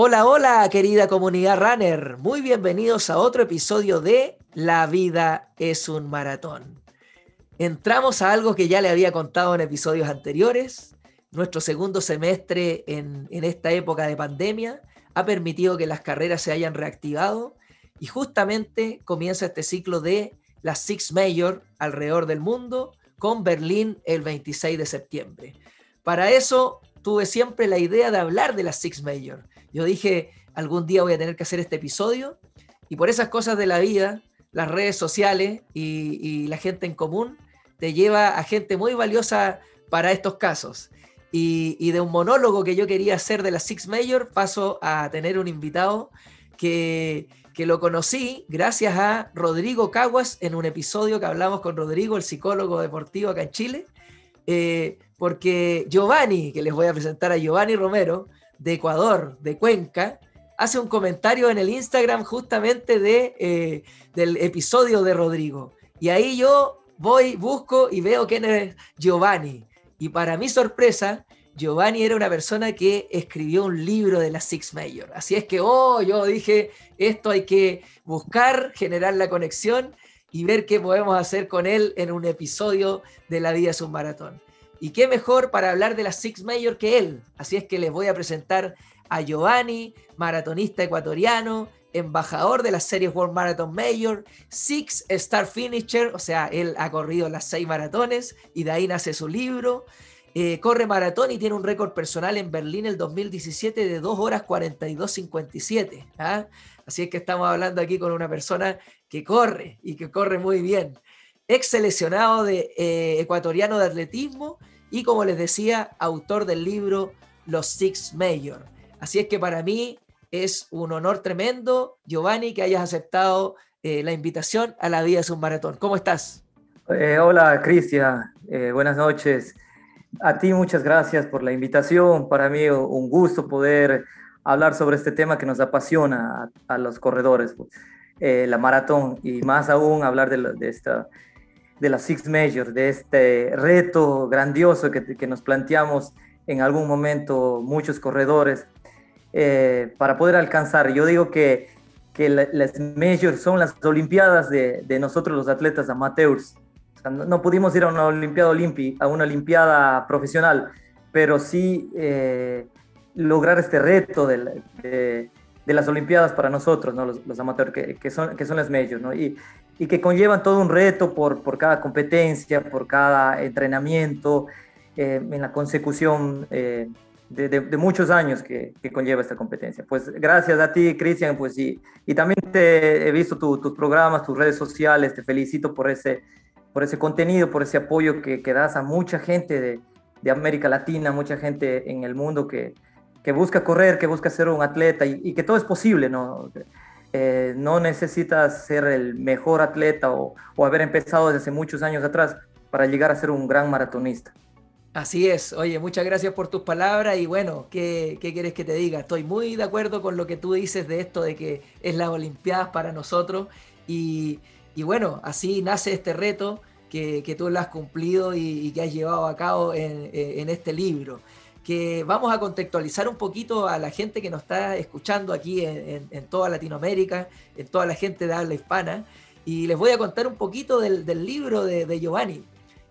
Hola, hola, querida comunidad runner. Muy bienvenidos a otro episodio de La vida es un maratón. Entramos a algo que ya le había contado en episodios anteriores. Nuestro segundo semestre en, esta época de pandemia ha permitido que las carreras se hayan reactivado y justamente comienza este ciclo de las Six Major alrededor del mundo con Berlín el 26 de septiembre. Para eso tuve siempre la idea de hablar de las Six Major yo dije, algún día voy a tener que hacer este episodio y por esas cosas de la vida, las redes sociales y, la gente en común te lleva a gente muy valiosa para estos casos. Y, de un monólogo que yo quería hacer de las Six Major, paso a tener un invitado que, lo conocí gracias a Rodrigo Caguas en un episodio que hablamos con Rodrigo, el psicólogo deportivo acá en Chile. Eh, porque Giovanni, que les voy a presentar a Giovanni Romero, de Ecuador, de Cuenca, hace un comentario en el Instagram justamente de, eh, del episodio de Rodrigo. Y ahí yo voy, busco y veo quién es Giovanni. Y para mi sorpresa, Giovanni era una persona que escribió un libro de la Six Major. Así es que, oh, yo dije, esto hay que buscar, generar la conexión y ver qué podemos hacer con él en un episodio de La Vida es un Maratón. Y qué mejor para hablar de las Six Major que él. Así es que les voy a presentar a Giovanni, maratonista ecuatoriano, embajador de las series World Marathon Major, Six Star Finisher, o sea, él ha corrido las seis maratones y de ahí nace su libro. Eh, corre maratón y tiene un récord personal en Berlín el 2017 de 2 horas 42.57. ¿ah? Así es que estamos hablando aquí con una persona que corre y que corre muy bien ex seleccionado de, eh, ecuatoriano de atletismo y como les decía, autor del libro Los Six Major. Así es que para mí es un honor tremendo, Giovanni, que hayas aceptado eh, la invitación a la vida de un maratón. ¿Cómo estás? Eh, hola, Cristian. buenas noches. A ti muchas gracias por la invitación. Para mí un gusto poder hablar sobre este tema que nos apasiona a, los corredores, la maratón, y más aún hablar de, de esta de la Six Major, de este reto grandioso que, que nos planteamos en algún momento muchos corredores eh, para poder alcanzar. Yo digo que, que las Majors son las Olimpiadas de, de nosotros los atletas amateurs. no, pudimos ir a una Olimpiada a una Olimpiada profesional, pero sí eh, lograr este reto de, de, de, las Olimpiadas para nosotros, ¿no? los, los amateurs, que, que, son, que son las Majors. ¿no? Y, y que conllevan todo un reto por, por cada competencia, por cada entrenamiento, eh, en la consecución eh, de, de, muchos años que, que, conlleva esta competencia. Pues gracias a ti, Cristian, pues y, y también te he visto tus programas, tus redes sociales, te felicito por ese, por ese contenido, por ese apoyo que, que das a mucha gente de, de, América Latina, mucha gente en el mundo que, que busca correr, que busca ser un atleta y, y que todo es posible, ¿no? Eh, no necesitas ser el mejor atleta o, haber empezado desde hace muchos años atrás para llegar a ser un gran maratonista. Así es, oye, muchas gracias por tus palabras y bueno, ¿qué, quieres que te diga? Estoy muy de acuerdo con lo que tú dices de esto de que es las Olimpiadas para nosotros y, bueno, así nace este reto que, tú lo has cumplido y, que has llevado a cabo en este libro que vamos a contextualizar un poquito a la gente que nos está escuchando aquí en, toda Latinoamérica, en toda la gente de habla hispana, y les voy a contar un poquito del, libro de, Giovanni.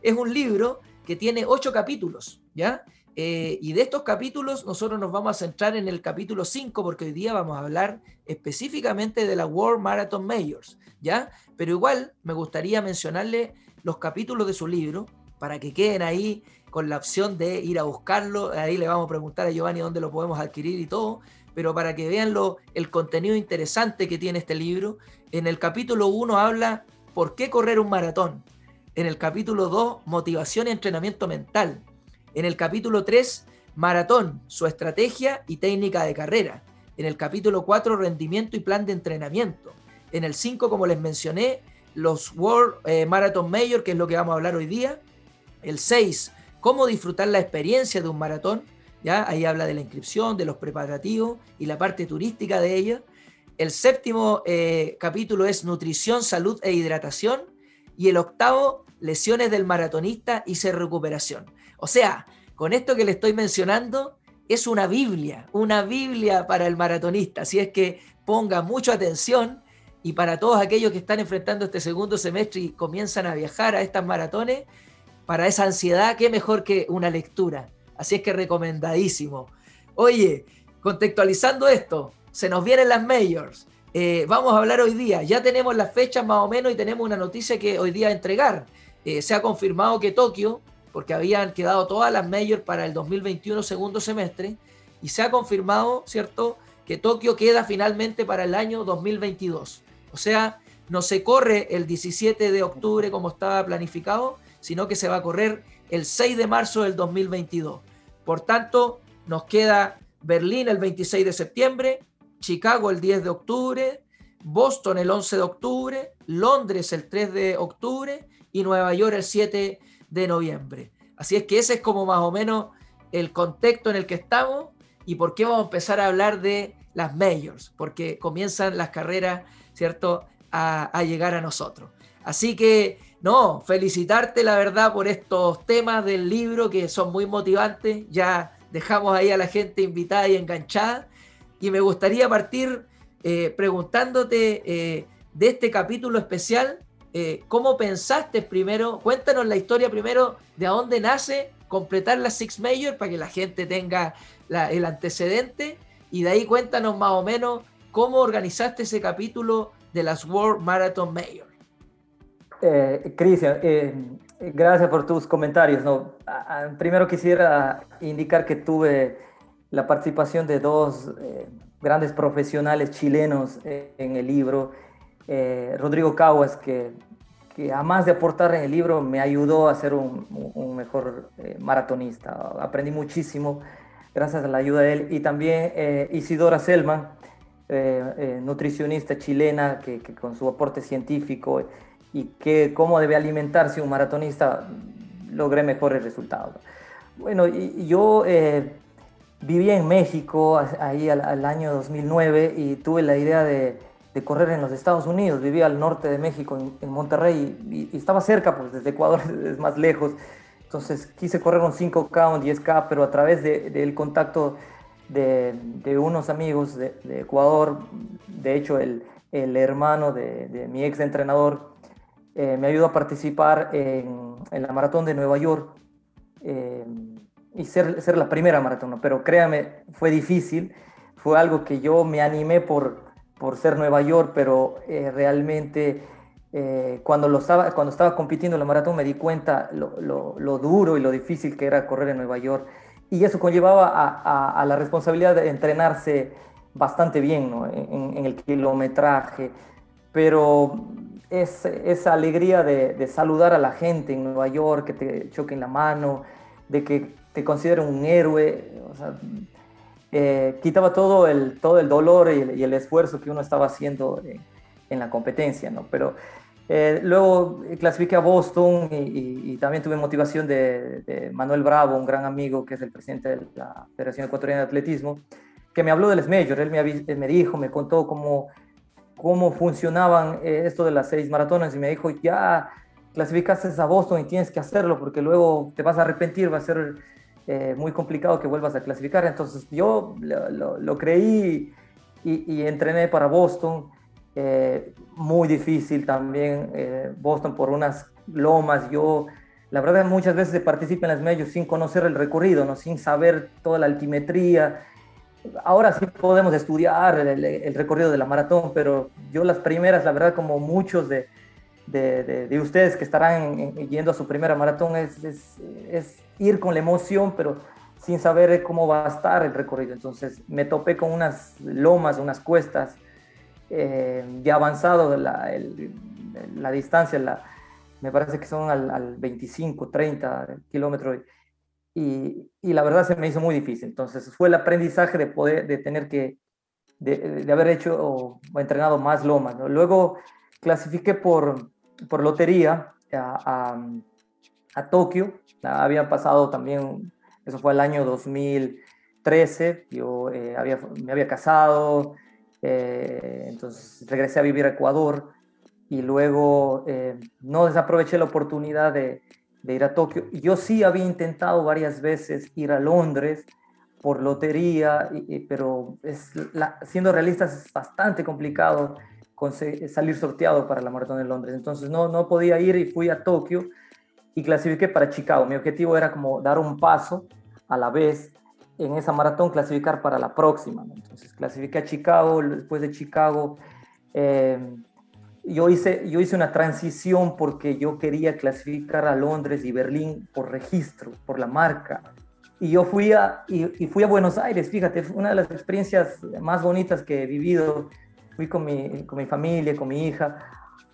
Es un libro que tiene ocho capítulos, ¿ya? Eh, y de estos capítulos nosotros nos vamos a centrar en el capítulo 5 porque hoy día vamos a hablar específicamente de la World Marathon Majors, ¿ya? Pero igual me gustaría mencionarle los capítulos de su libro para que queden ahí con la opción de ir a buscarlo. Ahí le vamos a preguntar a Giovanni dónde lo podemos adquirir y todo, pero para que vean lo, el contenido interesante que tiene este libro. En el capítulo 1 habla por qué correr un maratón. En el capítulo 2, motivación y entrenamiento mental. En el capítulo 3, maratón, su estrategia y técnica de carrera. En el capítulo 4, rendimiento y plan de entrenamiento. En el 5, como les mencioné, los World eh, Marathon Major, que es lo que vamos a hablar hoy día. El 6, cómo disfrutar la experiencia de un maratón. ¿ya? Ahí habla de la inscripción, de los preparativos y la parte turística de ella. El séptimo eh, capítulo es nutrición, salud e hidratación. Y el octavo, lesiones del maratonista y ser recuperación. O sea, con esto que le estoy mencionando, es una Biblia, una Biblia para el maratonista. Así es que ponga mucha atención y para todos aquellos que están enfrentando este segundo semestre y comienzan a viajar a estas maratones, para esa ansiedad, qué mejor que una lectura. Así es que recomendadísimo. Oye, contextualizando esto, se nos vienen las majors. Eh, vamos a hablar hoy día. Ya tenemos las fechas más o menos y tenemos una noticia que hoy día entregar. Eh, se ha confirmado que Tokio, porque habían quedado todas las majors para el 2021 segundo semestre, y se ha confirmado, ¿cierto?, que Tokio queda finalmente para el año 2022. O sea, no se corre el 17 de octubre como estaba planificado, sino que se va a correr el 6 de marzo del 2022. Por tanto, nos queda Berlín el 26 de septiembre, Chicago el 10 de octubre, Boston el 11 de octubre, Londres el 3 de octubre y Nueva York el 7 de noviembre. Así es que ese es como más o menos el contexto en el que estamos y por qué vamos a empezar a hablar de las majors, porque comienzan las carreras, ¿cierto?, a, a llegar a nosotros. Así que, no, felicitarte la verdad por estos temas del libro que son muy motivantes. Ya dejamos ahí a la gente invitada y enganchada. Y me gustaría partir eh, preguntándote eh, de este capítulo especial, eh, ¿cómo pensaste primero? Cuéntanos la historia primero de dónde nace completar la Six Major para que la gente tenga el antecedente y de ahí cuéntanos más o menos cómo organizaste ese capítulo de las World Marathon Major. Cristian, gracias por tus comentarios. Primero quisiera indicar que tuve la participación de dos eh, grandes profesionales chilenos eh, en el libro. Eh, Rodrigo Caguas, que, que además de aportar en el libro, me ayudó a ser un, mejor maratonista. Aprendí muchísimo gracias a la ayuda de él. Y también Isidora Selman, nutricionista chilena, que, con su aporte científico y que cómo debe alimentarse un maratonista, logré mejores resultados. Bueno, yo viví en México ahí al, año 2009 y tuve la idea de, correr en los Estados Unidos. Vivía al norte de México, en, Monterrey, y, estaba cerca, pues desde Ecuador es más lejos. Entonces quise correr un 5K, un 10K, pero a través del contacto de, unos amigos de, Ecuador, de hecho el, hermano de, mi ex entrenador, eh, me ayudó a participar en, la maratón de Nueva York. Eh, y ser, la primera maratón, pero créame, fue difícil, fue algo que yo me animé por, por ser Nueva York, pero eh, realmente cuando, estaba, cuando estaba compitiendo en la maratón me di cuenta lo, duro y lo difícil que era correr en Nueva York, y eso conllevaba a, a, la responsabilidad de entrenarse bastante bien ¿no? en, en, el kilometraje, pero es, esa alegría de, de saludar a la gente en Nueva York, que te choquen la mano, de que te considero un héroe, o sea, eh, quitaba todo el, todo el dolor y el, esfuerzo que uno estaba haciendo en, la competencia, ¿no? Pero eh, luego clasifiqué a Boston y, también tuve motivación de, Manuel Bravo, un gran amigo que es el presidente de la Federación Ecuatoriana de Atletismo, que me habló del Major, él me, me dijo, me contó cómo, cómo funcionaban eh, esto de las seis maratones y me dijo, ya clasificaste a Boston y tienes que hacerlo porque luego te vas a arrepentir, va a ser eh, muy complicado que vuelvas a clasificar. Entonces yo lo, creí y, entrené para Boston. Eh, muy difícil también eh, Boston por unas lomas. Yo, la verdad, muchas veces participo en las medios sin conocer el recorrido, ¿no? sin saber toda la altimetría. Ahora sí podemos estudiar el recorrido de la maratón, pero yo las primeras, la verdad, como muchos de, de, ustedes que estarán yendo a su primera maratón es, es, ir con la emoción, pero sin saber cómo va a estar el recorrido. Entonces me topé con unas lomas, unas cuestas, eh, ya avanzado la, la distancia, la, me parece que son al, 25, 30 kilómetros. Y, y, la verdad se me hizo muy difícil. Entonces fue el aprendizaje de poder, de tener que, de, de haber hecho o, entrenado más lomas. Luego clasifiqué por, por lotería a, a, Tokio. Había pasado también, eso fue el año 2013, yo eh, había, me había casado, eh, entonces regresé a vivir a Ecuador y luego eh, no desaproveché la oportunidad de, de, ir a Tokio. Yo sí había intentado varias veces ir a Londres por lotería, pero es siendo realistas es bastante complicado salir sorteado para la maratón de Londres. Entonces no, no podía ir y fui a Tokio y clasifiqué para Chicago. Mi objetivo era como dar un paso a la vez en esa maratón, clasificar para la próxima. Entonces clasifiqué a Chicago, después de Chicago eh, yo, hice, yo hice una transición porque yo quería clasificar a Londres y Berlín por registro, por la marca. Y yo fui a, y, y fui a Buenos Aires, fíjate, una de las experiencias más bonitas que he vivido fui con mi, con mi familia, con mi hija,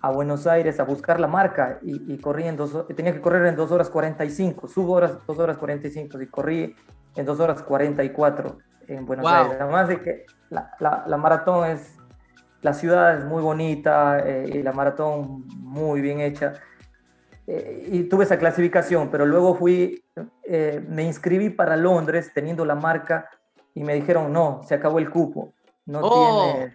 a Buenos Aires a buscar la marca y, corrí en dos, tenía que correr en 2 horas 45, subo horas 2 horas 45 y corrí en 2 horas 44 en Buenos Aires. Además de que la, la, maratón es, la ciudad es muy bonita eh, y la maratón muy bien hecha. Eh, y tuve esa clasificación, pero luego fui, eh, me inscribí para Londres teniendo la marca y me dijeron, no, se acabó el cupo, no oh. tiene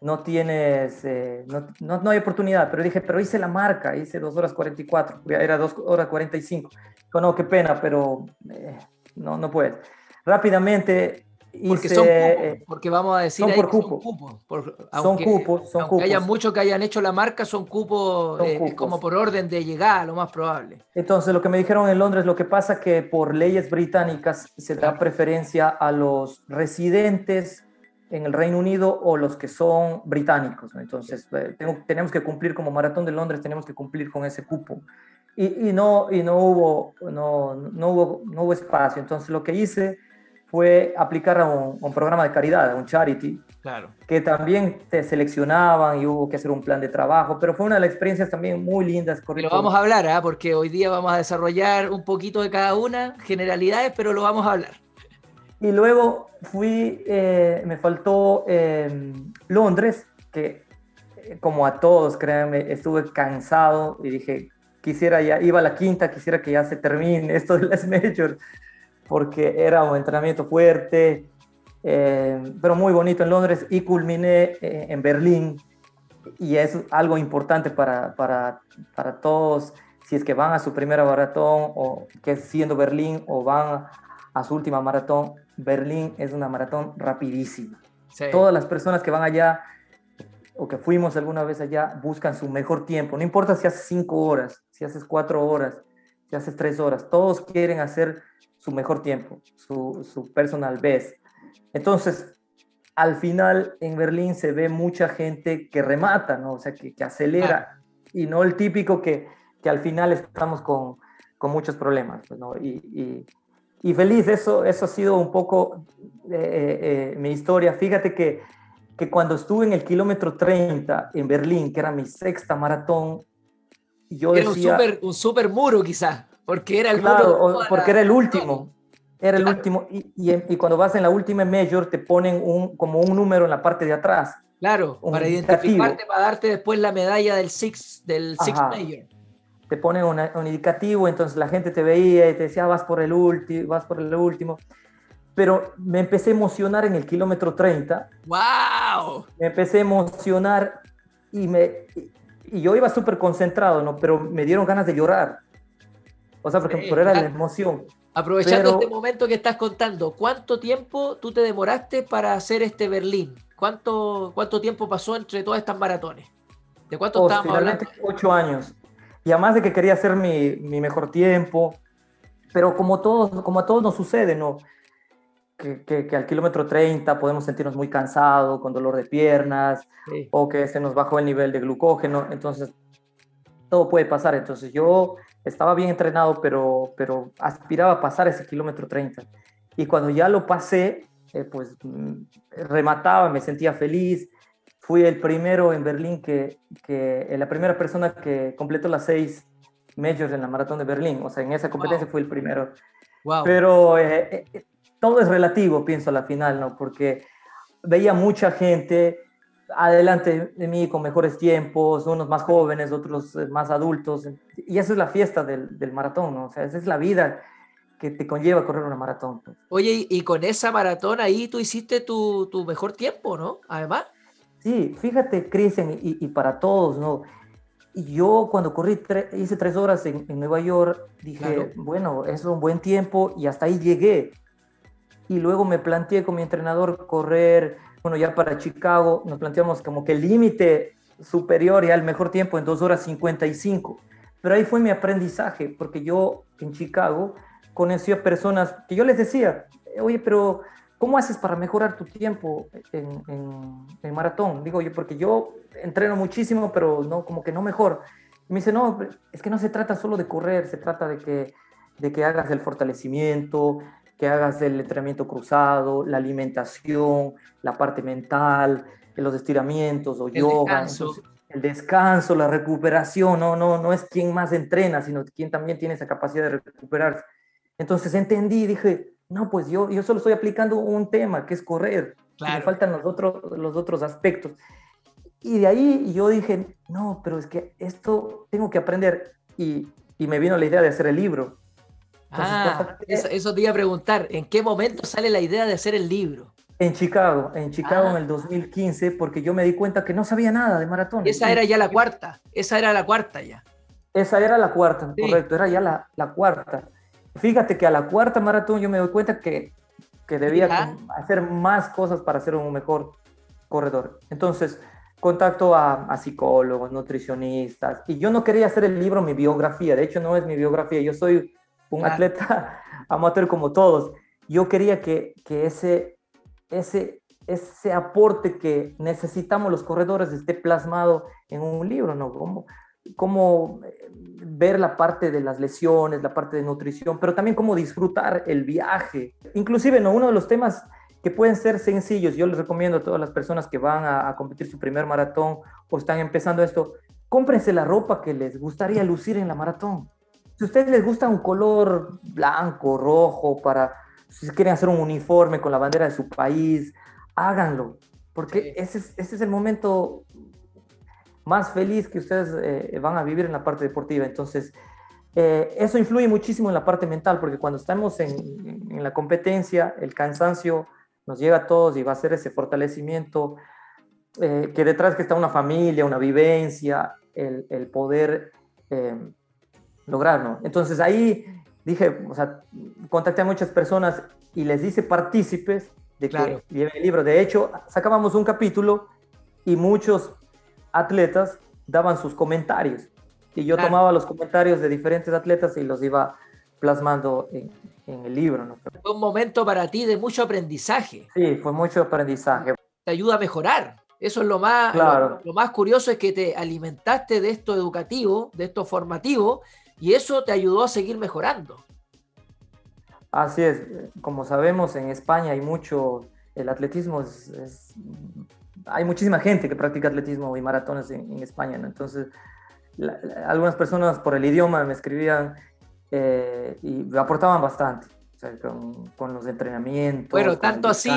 no tienes, eh, no, no, hay oportunidad, pero dije, pero hice la marca, hice 2 horas 44, era 2 horas 45. Dijo, no, qué pena, pero eh, no, no puedes. Rápidamente porque son cupos, porque vamos a decir son por cupo. son cupos. son cupos, son aunque haya muchos que hayan hecho la marca, son cupos, eh, como por orden de llegada, lo más probable. Entonces, lo que me dijeron en Londres, lo que pasa es que por leyes británicas se da preferencia a los residentes en el Reino Unido o los que son británicos. Entonces, eh, tenemos que cumplir como Maratón de Londres, tenemos que cumplir con ese cupo. Y, y, no, y no, hubo, no, no, hubo, no hubo espacio. Entonces, lo que hice fue aplicar a un, programa de caridad, a un charity, claro. que también te seleccionaban y hubo que hacer un plan de trabajo, pero fue una de las experiencias también muy lindas. Lo vamos a hablar, ¿eh? porque hoy día vamos a desarrollar un poquito de cada una, generalidades, pero lo vamos a hablar. Y luego fui, eh, me faltó eh, Londres, que eh, como a todos, créanme, estuve cansado y dije, quisiera ya, iba a la quinta, quisiera que ya se termine esto de las majors, porque era un entrenamiento fuerte, pero muy bonito en Londres y culminé en Berlín. Y es algo importante para, para, para todos, si es que van a su primera maratón o que es siendo Berlín o van a su última maratón, Berlín es una maratón rapidísima. Todas las personas que van allá o que fuimos alguna vez allá buscan su mejor tiempo. No importa si haces cinco horas, si haces cuatro horas, si haces tres horas. Todos quieren hacer su mejor tiempo, su, su personal best. Entonces, al final en Berlín se ve mucha gente que remata, ¿no? O sea, que, que acelera y no el típico que, que al final estamos con, con muchos problemas, pues, ¿no? Y, y, y feliz, eso, eso ha sido un poco eh, eh, eh, mi historia. Fíjate que, que cuando estuve en el kilómetro 30 en Berlín, que era mi sexta maratón, yo era decía... un super, muro quizás, porque era el Claro, porque era el último. Era el último. Y, y, cuando vas en la última major te ponen un, como un número en la parte de atrás. Claro, para identificarte, para darte después la medalla del Six, del six Major te ponen un indicativo, entonces la gente te veía y te decía, ah, vas por el último, vas por el último. Pero me empecé a emocionar en el kilómetro 30. ¡Wow! Me empecé a emocionar y, me, y yo iba súper concentrado, ¿no? Pero me dieron ganas de llorar. O sea, porque por era la emoción. Aprovechando este momento que estás contando, ¿cuánto tiempo tú te demoraste para hacer este Berlín? ¿Cuánto, cuánto tiempo pasó entre todas estas maratones? ¿De cuánto oh, estábamos hablando? Ocho años. Y además de que quería hacer mi, mi mejor tiempo, pero como, todos, como a todos nos sucede, ¿no? Que, que, al kilómetro 30 podemos sentirnos muy cansados, con dolor de piernas, o que se nos bajó el nivel de glucógeno, entonces todo puede pasar. Entonces yo estaba bien entrenado, pero, pero aspiraba a pasar ese kilómetro 30. Y cuando ya lo pasé, eh, pues mm, remataba, me sentía feliz, fui el primero en Berlín que, que eh, la primera persona que completó las seis majors en la maratón de Berlín. O sea, en esa competencia fui el primero. Wow. Pero eh, eh, todo es relativo, pienso, a la final, ¿no? Porque veía mucha gente adelante de mí con mejores tiempos, unos más jóvenes, otros más adultos. Y esa es la fiesta del, del maratón, ¿no? O sea, esa es la vida que te conlleva correr una maratón. Pues. Oye, y con esa maratón ahí tú hiciste tu, tu mejor tiempo, ¿no? Además. Sí, fíjate, Cristian, y, y, para todos, ¿no? Yo cuando corrí, hice tres horas en, Nueva York, dije, bueno, es un buen tiempo y hasta ahí llegué. y luego me planteé con mi entrenador correr, bueno, ya para Chicago, nos planteamos como que el límite superior y al mejor tiempo en 2 horas 55. Pero ahí fue mi aprendizaje, porque yo en Chicago conocí a personas que yo les decía, oye, pero ¿cómo haces para mejorar tu tiempo en, en, maratón? Digo yo, porque yo entreno muchísimo, pero no, como que no mejor. Me dice, no, es que no se trata solo de correr, se trata de que, de que hagas el fortalecimiento, que hagas el entrenamiento cruzado, la alimentación, la parte mental, los estiramientos o yoga. Descanso. el descanso, la recuperación, no, no, no es quien más entrena, sino quien también tiene esa capacidad de recuperarse. Entonces entendí, dije, no, pues yo, yo solo estoy aplicando un tema, que es correr. Me faltan los otros, los otros aspectos. Y de ahí yo dije, no, pero es que esto tengo que aprender. Y, y me vino la idea de hacer el libro. Ah, eso, eso, te iba a preguntar, ¿en qué momento sale la idea de hacer el libro? En Chicago, en Chicago en ah. el 2015, porque yo me di cuenta que no sabía nada de maratón. Esa era ya la cuarta, esa era la cuarta ya. Esa era la cuarta, correcto, era ya la, la, cuarta. Fíjate que a la cuarta maratón yo me doy cuenta que, que debía hacer más cosas para ser un mejor corredor. Entonces, contacto a, a, psicólogos, nutricionistas, y yo no quería hacer el libro mi biografía, de hecho no es mi biografía, yo soy un atleta amateur como todos. Yo quería que, que ese ese, ese aporte que necesitamos los corredores esté plasmado en un libro, ¿no? Cómo, cómo eh, ver la parte de las lesiones, la parte de nutrición, pero también cómo disfrutar el viaje. Inclusive, ¿no? Uno de los temas que pueden ser sencillos, yo les recomiendo a todas las personas que van a, a competir su primer maratón o están empezando esto, cómprense la ropa que les gustaría lucir en la maratón. Si a ustedes les gusta un color blanco, rojo, para si quieren hacer un uniforme con la bandera de su país, háganlo, porque ese, es, ese, es, el momento más feliz que ustedes eh, van a vivir en la parte deportiva. Entonces, eh, eso influye muchísimo en la parte mental, porque cuando estamos en, en, la competencia, el cansancio nos llega a todos y va a ser ese fortalecimiento, eh, que detrás que está una familia, una vivencia, el, el poder lograrlo. Entonces ahí dije, o sea, contacté a muchas personas y les hice partícipes de que lleven el libro. De hecho, sacábamos un capítulo y muchos atletas daban sus comentarios. Y yo tomaba los comentarios de diferentes atletas y los iba plasmando en, el libro. ¿no? Fue un momento para ti de mucho aprendizaje. Sí, fue mucho aprendizaje. Te ayuda a mejorar. Eso es lo más, claro. lo más curioso, es que te alimentaste de esto educativo, de esto formativo, y eso te ayudó a seguir mejorando. Así es, como sabemos en España hay mucho, el atletismo es, hay muchísima gente que practica atletismo y maratones en, España, entonces algunas personas por el idioma me escribían eh, y aportaban bastante. Con, los entrenamientos. Bueno, tanto así,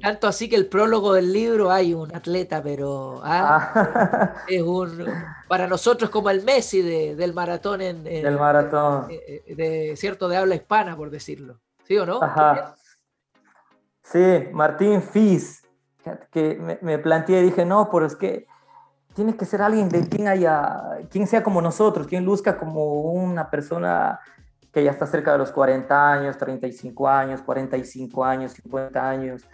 tanto así que el prólogo del libro hay un atleta, pero ah, ah. es un para nosotros como el Messi del maratón en, del maratón eh, eh, de cierto de habla hispana, por decirlo. ¿Sí o no? Sí, Martín Fis, que me, me planteé y dije, no, pero es que tiene que ser alguien de quien haya, quien sea como nosotros, quien luzca como una persona que ya está cerca de los 40 años, 35 años, 45 años, 50 años,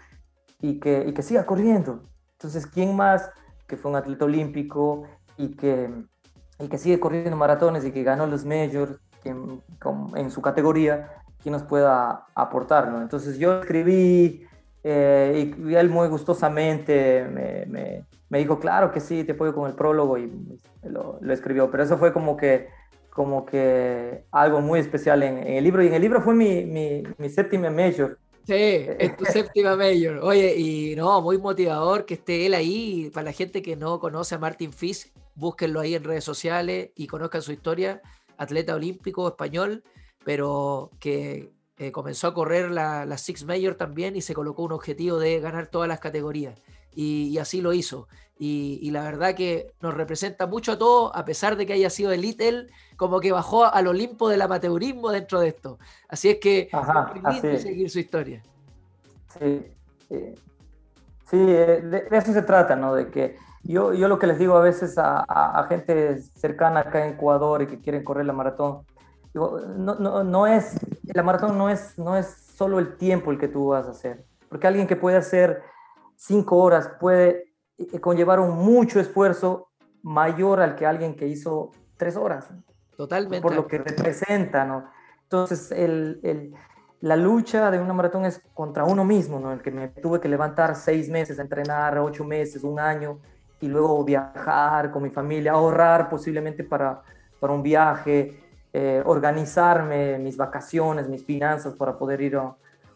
y que, y que siga corriendo. Entonces, ¿quién más que fue un atleta olímpico y que, y que sigue corriendo maratones y que ganó los majors en, en su categoría, quien nos pueda aportar? ¿no? Entonces, yo escribí eh, y, él muy gustosamente me, me, me, dijo, claro que sí, te apoyo con el prólogo y lo, lo escribió, pero eso fue como que como que algo muy especial en, el libro. Y en el libro fue mi, mi, mi séptima major. Sí, es tu séptima major. Oye, y no, muy motivador que esté él ahí. Para la gente que no conoce a Martin Fish, búsquenlo ahí en redes sociales y conozcan su historia. Atleta olímpico español, pero que eh, comenzó a correr la, la Six Major también y se colocó un objetivo de ganar todas las categorías y, así lo hizo. Y, la verdad que nos representa mucho a todos, a pesar de que haya sido elite, él como que bajó al Olimpo del amateurismo dentro de esto. Así es que es seguir su historia. Sí, sí eh, de, eso se trata, ¿no? De que yo, yo lo que les digo a veces a, a, gente cercana acá en Ecuador y que quieren correr la maratón, digo, no, no, no es, la maratón no es, no es solo el tiempo el que tú vas a hacer. Porque alguien que puede hacer cinco horas puede eh, conllevar un mucho esfuerzo mayor al que alguien que hizo tres horas. Totalmente. Por lo que representa, ¿no? Entonces, el, el, la lucha de una maratón es contra uno mismo, ¿no? El que me tuve que levantar seis meses, entrenar ocho meses, un año, y luego viajar con mi familia, ahorrar posiblemente para, para un viaje, eh, organizarme mis vacaciones, mis finanzas para poder ir a,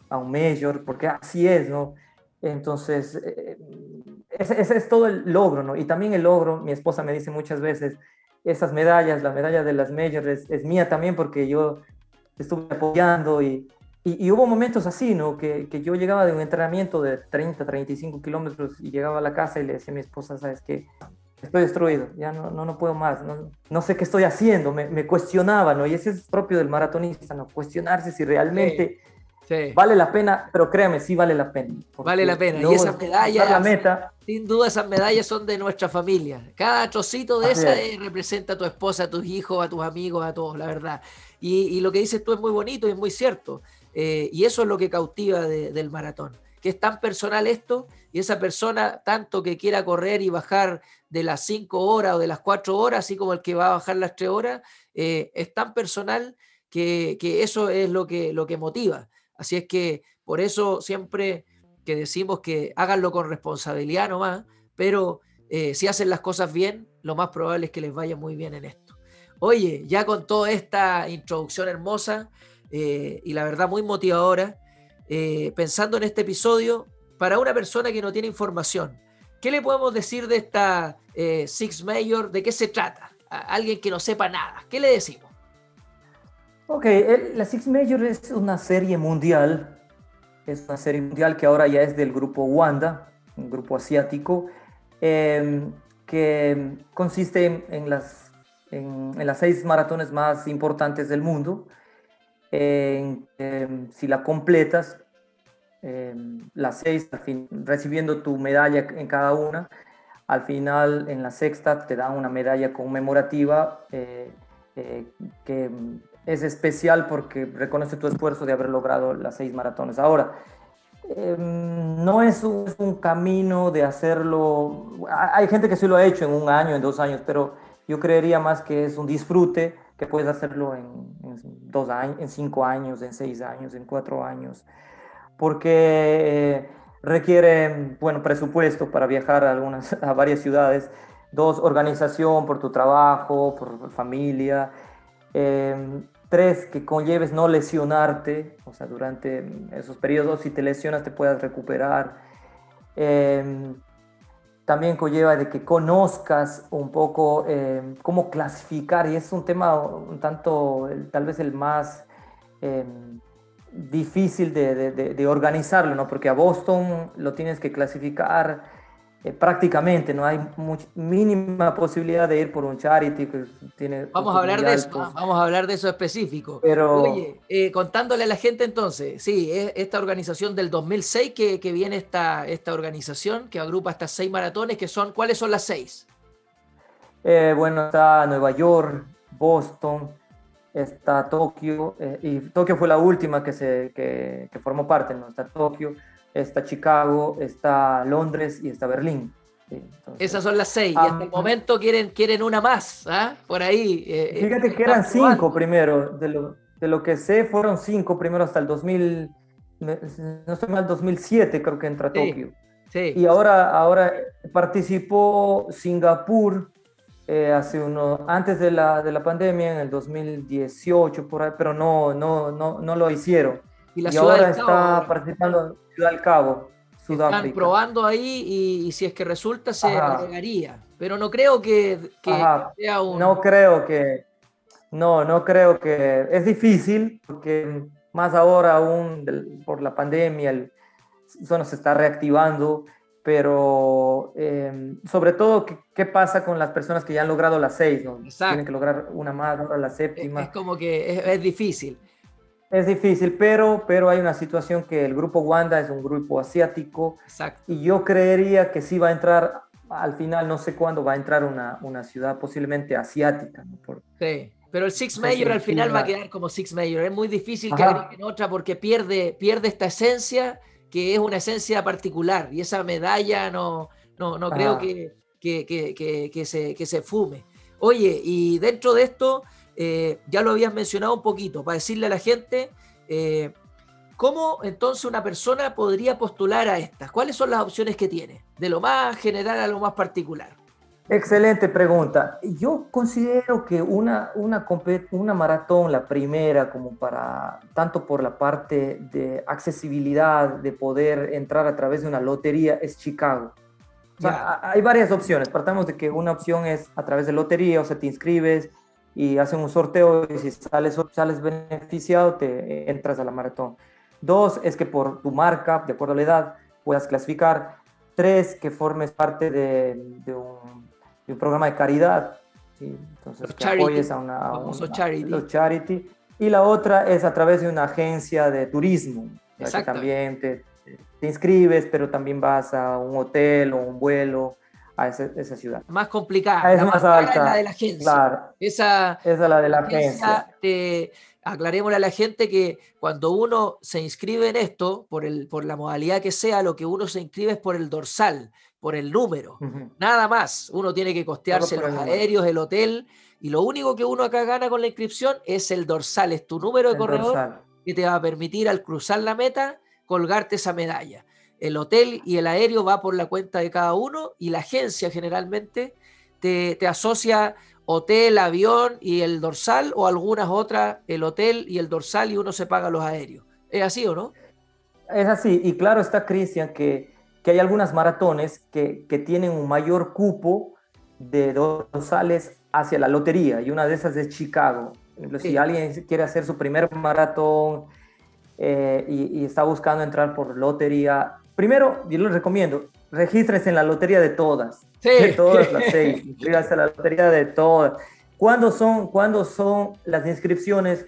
a un mayor, porque así es, ¿no? Entonces, eh, ese, ese, es todo el logro, ¿no? Y también el logro, mi esposa me dice muchas veces, esas medallas, la medalla de las majors es, es mía también porque yo estuve apoyando y, y, y, hubo momentos así, ¿no? Que, que, yo llegaba de un entrenamiento de 30, 35 kilómetros y llegaba a la casa y le decía a mi esposa, ¿sabes qué? Estoy destruido, ya no, no, no puedo más, no, no, sé qué estoy haciendo, me, me, cuestionaba, ¿no? Y ese es propio del maratonista, ¿no? Cuestionarse si realmente sí, sí. vale la pena, pero créame, sí vale la pena. Vale la pena, y esas medallas, la meta, sin duda esas medallas son de nuestra familia. Cada trocito de esa es. representa a tu esposa, a tus hijos, a tus amigos, a todos, la verdad. Y, y lo que dices tú es muy bonito y es muy cierto. Eh, y eso es lo que cautiva de, del maratón, que es tan personal esto y esa persona, tanto que quiera correr y bajar de las 5 horas o de las 4 horas, así como el que va a bajar las 3 horas, eh, es tan personal que, que, eso es lo que, lo que motiva. Así es que por eso siempre que decimos que háganlo con responsabilidad nomás, pero eh, si hacen las cosas bien, lo más probable es que les vaya muy bien en esto. Oye, ya con toda esta introducción hermosa, eh, y la verdad muy motivadora, eh, pensando en este episodio, para una persona que no tiene información, ¿qué le podemos decir de esta Six Major? ¿De qué se trata? A alguien que no sepa nada, ¿qué le decimos? Ok, el, la Six Major es una serie mundial, es una serie mundial que ahora ya es del grupo Wanda, un grupo asiático, eh, que consiste en, en las, en, en las seis maratones más importantes del mundo. Eh, eh, si la completas, eh, las seis, al fin, recibiendo tu medalla en cada una, al final en la sexta te dan una medalla conmemorativa eh, que es especial porque reconoce tu esfuerzo de haber logrado las seis maratones. Ahora, no es un, camino de hacerlo, hay gente que sí lo ha hecho en un año, en dos años, pero yo creería más que es un disfrute que puedes hacerlo en, dos años, en cinco años, en seis años, en cuatro años, porque eh, requiere, bueno, presupuesto para viajar a, algunas, a varias ciudades, dos, organización por tu trabajo, por familia, eh, tres, que conlleves no lesionarte, o sea, durante esos periodos, si te lesionas te puedas recuperar. Eh, también conlleva de que conozcas un poco eh, cómo clasificar y es un tema un tanto, tal vez el más eh, difícil de, de, de, organizarlo, ¿no? Porque a Boston lo tienes que clasificar eh, prácticamente, no hay mucha, mínima posibilidad de ir por un charity que tiene... Vamos a hablar de eso, vamos a hablar de eso específico. Pero... Oye, eh, contándole a la gente entonces, sí, es esta organización del 2006 que, que viene esta, esta organización que agrupa estas seis maratones, que son, ¿cuáles son las seis? Eh, bueno, está Nueva York, Boston, está Tokio, eh, y Tokio fue la última que, se, que, que formó parte, ¿no? Está Tokio, está Chicago, está Londres y está Berlín. Entonces, Esas son las seis. Um, y hasta el momento quieren, quieren una más, ¿ah? Por ahí. Eh, fíjate que eran cinco probando. primero. De lo, de lo que sé, fueron cinco primero hasta el 2000, no estoy mal, 2007 creo que entra sí, Tokio. Sí. Y ahora, ahora participó Singapur eh, hace uno, antes de la, de la pandemia, en el 2018, por ahí, pero no, no, no, no lo hicieron. Y, y ahora está participando Ciudad del Cabo, Sudáfrica. Están probando ahí y, y si es que resulta se agregaría. Pero no creo que, que sea un... No creo que... No, no creo que... Es difícil porque más ahora aún por la pandemia el, eso no se está reactivando, pero eh, sobre todo, ¿qué, ¿qué, pasa con las personas que ya han logrado las seis? ¿no? Tienen que lograr una más, ahora la séptima. Es, es como que es, es difícil. Es difícil, pero, pero hay una situación que el grupo Wanda es un grupo asiático Exacto. y yo creería que sí va a entrar, al final no sé cuándo va a entrar una, una ciudad posiblemente asiática. ¿no? Por, sí. Pero el Six Major al final va a quedar como Six Major. Es muy difícil que agreguen otra porque pierde, pierde esta esencia que es una esencia particular y esa medalla no, no, no creo que, que, que, que, se, que se fume. Oye, y dentro de esto, eh, ya lo habías mencionado un poquito, para decirle a la gente, eh, ¿cómo entonces una persona podría postular a estas? ¿Cuáles son las opciones que tiene? De lo más general a lo más particular. Excelente pregunta. Yo considero que una, una, una maratón, la primera, como para, tanto por la parte de accesibilidad, de poder entrar a través de una lotería, es Chicago. O sea, hay varias opciones. Partamos de que una opción es a través de lotería, o sea, te inscribes y hacen un sorteo y si sales, sales beneficiado, te entras a la maratón. Dos, es que por tu marca, de acuerdo a la edad, puedas clasificar. Tres, que formes parte de, de un un programa de caridad. ¿sí? Entonces, que apoyes a una, charity. charity. Y la otra es a través de una agencia de turismo, que también te, te, inscribes, pero también vas a un hotel o un vuelo a esa, esa ciudad. Más complicada. Es más, alta. la de la agencia. Claro. Esa, es la de la agencia. Te, aclarémosle a la gente que cuando uno se inscribe en esto, por, el, por la modalidad que sea, lo que uno se inscribe es por el dorsal, por el número. Nada más. Uno tiene que costearse los aéreos, el hotel, y lo único que uno acá gana con la inscripción es el dorsal, es tu número de corredor que te va a permitir al cruzar la meta colgarte esa medalla. El hotel y el aéreo va por la cuenta de cada uno y la agencia generalmente te, te asocia hotel, avión y el dorsal o algunas otras, el hotel y el dorsal y uno se paga los aéreos. ¿Es así o no? Es así, y claro está, Cristian, que, que, hay algunas maratones que, que, tienen un mayor cupo de dorsales hacia la lotería, y una de esas es Chicago. Si alguien quiere hacer su primer maratón eh, y, y, está buscando entrar por lotería, primero, yo les recomiendo, regístrese en la lotería de todas. Sí. De todas las seis. Inscríbase a la lotería de todas. ¿Cuándo son, ¿Cuándo son las inscripciones?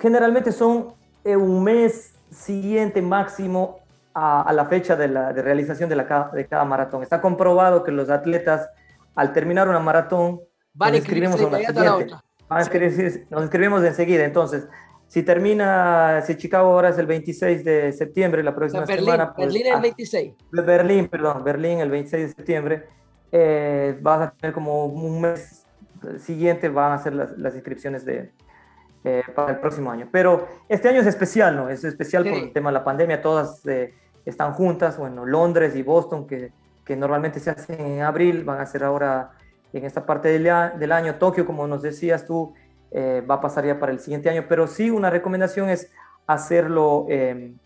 Generalmente son un mes siguiente máximo a, a la fecha de, la, de realización de, la, de cada maratón. Está comprobado que los atletas, al terminar una maratón, Van nos inscribimos a la siguiente. nos inscribimos enseguida. Entonces, si termina, si Chicago ahora es el 26 de septiembre, la próxima Berlín, semana. Pues, Berlín el 26. Ah, Berlín, perdón, Berlín el 26 de septiembre. Eh, vas a tener como un mes siguiente, van a ser las, las inscripciones de, eh, para el próximo año. Pero este año es especial, ¿no? Es especial sí. por el tema de la pandemia, todas eh, están juntas, bueno, Londres y Boston, que, que normalmente se hacen en abril, van a ser ahora en esta parte del, del año. Tokio, como nos decías tú, eh, va a pasar ya para el siguiente año, pero sí una recomendación es hacerlo en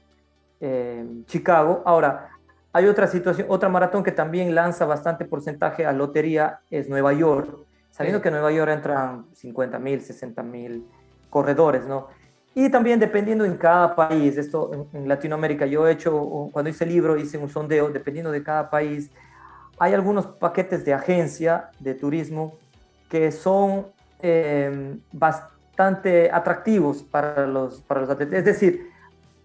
Chicago. Ahora, hay otra situación, otra maratón que también lanza bastante porcentaje a lotería, es Nueva York, sabiendo sí. que en Nueva York entran 50 mil, 60 mil corredores, ¿no? Y también dependiendo en cada país, esto en, en, Latinoamérica, yo he hecho, cuando hice el libro, hice un sondeo, dependiendo de cada país, hay algunos paquetes de agencia de turismo que son eh, bastante atractivos para los, para los atletas. Es decir,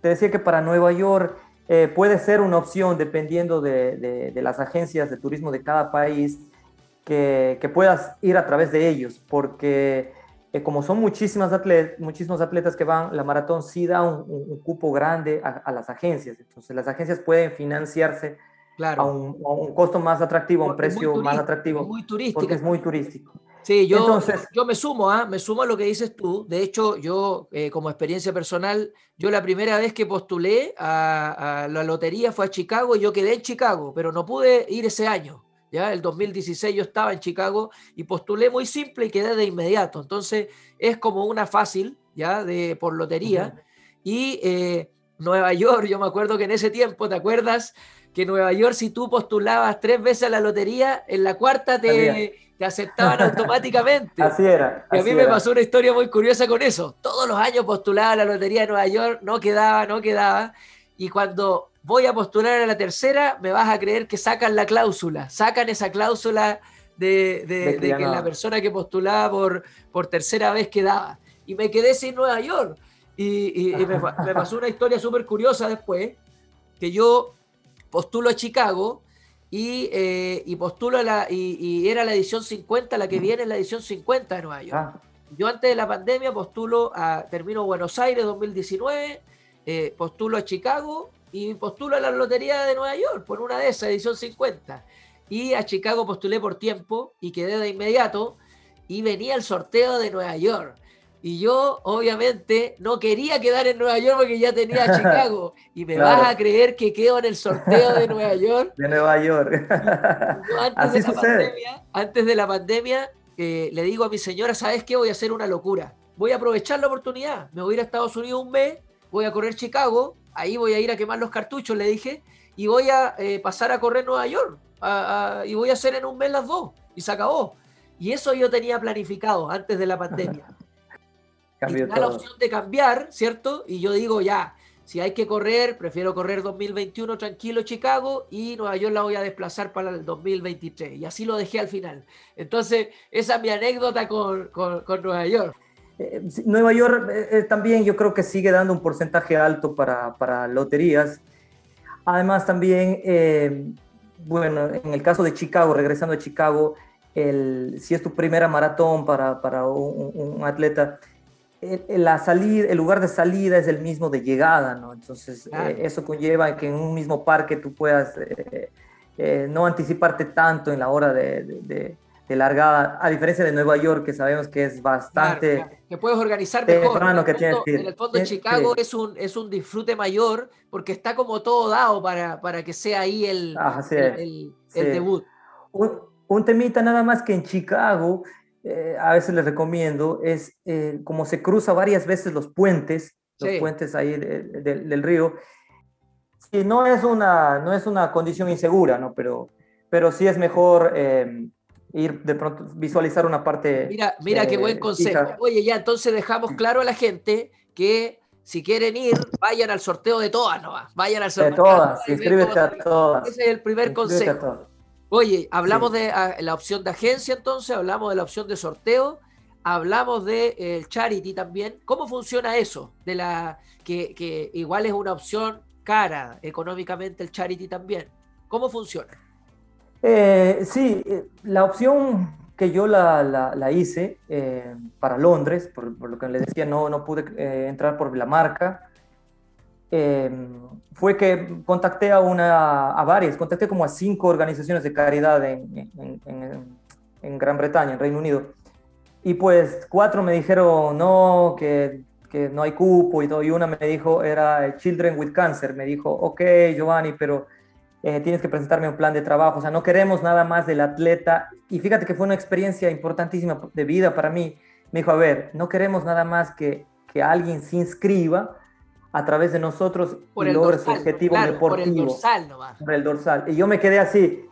te decía que para Nueva York eh, puede ser una opción dependiendo de, de, de, las agencias de turismo de cada país que, que puedas ir a través de ellos, porque eh, como son muchísimas atlet muchísimos atletas que van, la maratón sí da un, un, un cupo grande a, a, las agencias. Entonces las agencias pueden financiarse claro. a, un, a, un, costo más atractivo, a un precio más atractivo. Muy turístico. Porque es muy turístico. Sí, yo, Entonces, yo me sumo, ¿eh? me sumo a lo que dices tú. De hecho, yo, eh, como experiencia personal, yo la primera vez que postulé a, a, la lotería fue a Chicago y yo quedé en Chicago, pero no pude ir ese año. ¿ya? El 2016 yo estaba en Chicago y postulé muy simple y quedé de inmediato. Entonces, es como una fácil, ¿ya? De, por lotería. Uh -huh. Y eh, Nueva York, yo me acuerdo que en ese tiempo, ¿te acuerdas? Que Nueva York, si tú postulabas tres veces a la lotería, en la cuarta te te aceptaban automáticamente. Así era. Así y a mí era. me pasó una historia muy curiosa con eso. Todos los años postulaba a la Lotería de Nueva York, no quedaba, no quedaba. Y cuando voy a postular a la tercera, me vas a creer que sacan la cláusula, sacan esa cláusula de, de, de, de que la persona que postulaba por, por tercera vez quedaba. Y me quedé sin Nueva York. Y, y, y me, me pasó una historia súper curiosa después, que yo postulo a Chicago y, eh, y postulo la, y, era la edición 50, la que viene es la edición 50 de Nueva York. Ah. Yo antes de la pandemia postulo a, termino Buenos Aires 2019, eh, postulo a Chicago y postulo a la Lotería de Nueva York por una de esas, edición 50. Y a Chicago postulé por tiempo y quedé de inmediato y venía el sorteo de Nueva York. Y yo, obviamente, no quería quedar en Nueva York porque ya tenía a Chicago. Y me vas a creer que quedo en el sorteo de Nueva York. De Nueva York. antes, de la pandemia, antes de la pandemia, eh, le digo a mi señora, ¿sabes qué? Voy a hacer una locura. Voy a aprovechar la oportunidad. Me voy a ir a Estados Unidos un mes, voy a correr Chicago, ahí voy a ir a quemar los cartuchos, le dije, y voy a eh, pasar a correr Nueva York. y voy a hacer en un mes las dos. Y se acabó. Y eso yo tenía planificado antes de la pandemia. Y da la opción de cambiar, ¿cierto? Y yo digo, ya, si hay que correr, prefiero correr 2021 tranquilo Chicago y Nueva York la voy a desplazar para el 2023. Y así lo dejé al final. Entonces, esa es mi anécdota con, con, Nueva York. Eh, Nueva York eh, eh, también yo creo que sigue dando un porcentaje alto para, para loterías. Además también, bueno, en el caso de Chicago, regresando a Chicago, el, si es tu primera maratón para, para un, un atleta, la salida, el lugar de salida es el mismo de llegada, ¿no? Entonces, eh, eso conlleva que en un mismo parque tú puedas eh, eh, no anticiparte tanto en la hora de, largada, a diferencia de Nueva York, que sabemos que es bastante... Que puedes organizar mejor. en, el fondo, en el fondo, Chicago es, un, es un disfrute mayor porque está como todo dado para, para que sea ahí el, el, debut. Un, un temita nada más que en Chicago eh, a veces les recomiendo, es eh, como se cruza varias veces los puentes, los puentes ahí del río, sí, no es una, no es una condición insegura, ¿no? Pero, pero sí es mejor em, ir de pronto, visualizar una parte. Mira, mira qué buen consejo. Oye, ya entonces dejamos claro a la gente que si quieren ir, vayan al sorteo de todas, ¿no? Vayan al sorteo de todas, inscríbete a todas. Ese es el primer consejo. Oye, hablamos de ah, la opción de agencia entonces, hablamos de la opción de sorteo, hablamos de el charity también. ¿Cómo funciona eso? De la que, igual es una opción cara económicamente el charity también. ¿Cómo funciona? Eh, sí, eh, la opción que yo la, hice eh, para Londres, por, lo que les decía, no, no pude entrar por la marca. Em, fue que contacté a, una, a varias, contacté como a cinco organizaciones de caridad en, en, en, Gran Bretaña, en Reino Unido. Y pues cuatro me dijeron no, que, que, no hay cupo y todo. Y una me dijo, era Children with Cancer. Me dijo, ok, Giovanni, pero eh, tienes que presentarme un plan de trabajo. O sea, no queremos nada más del atleta. Y fíjate que fue una experiencia importantísima de vida para mí. Me dijo, a ver, no queremos nada más que, que alguien se inscriba a través de nosotros por y logre su objetivo deportivo. Por el dorsal nomás. Por el dorsal. Y yo me quedé así,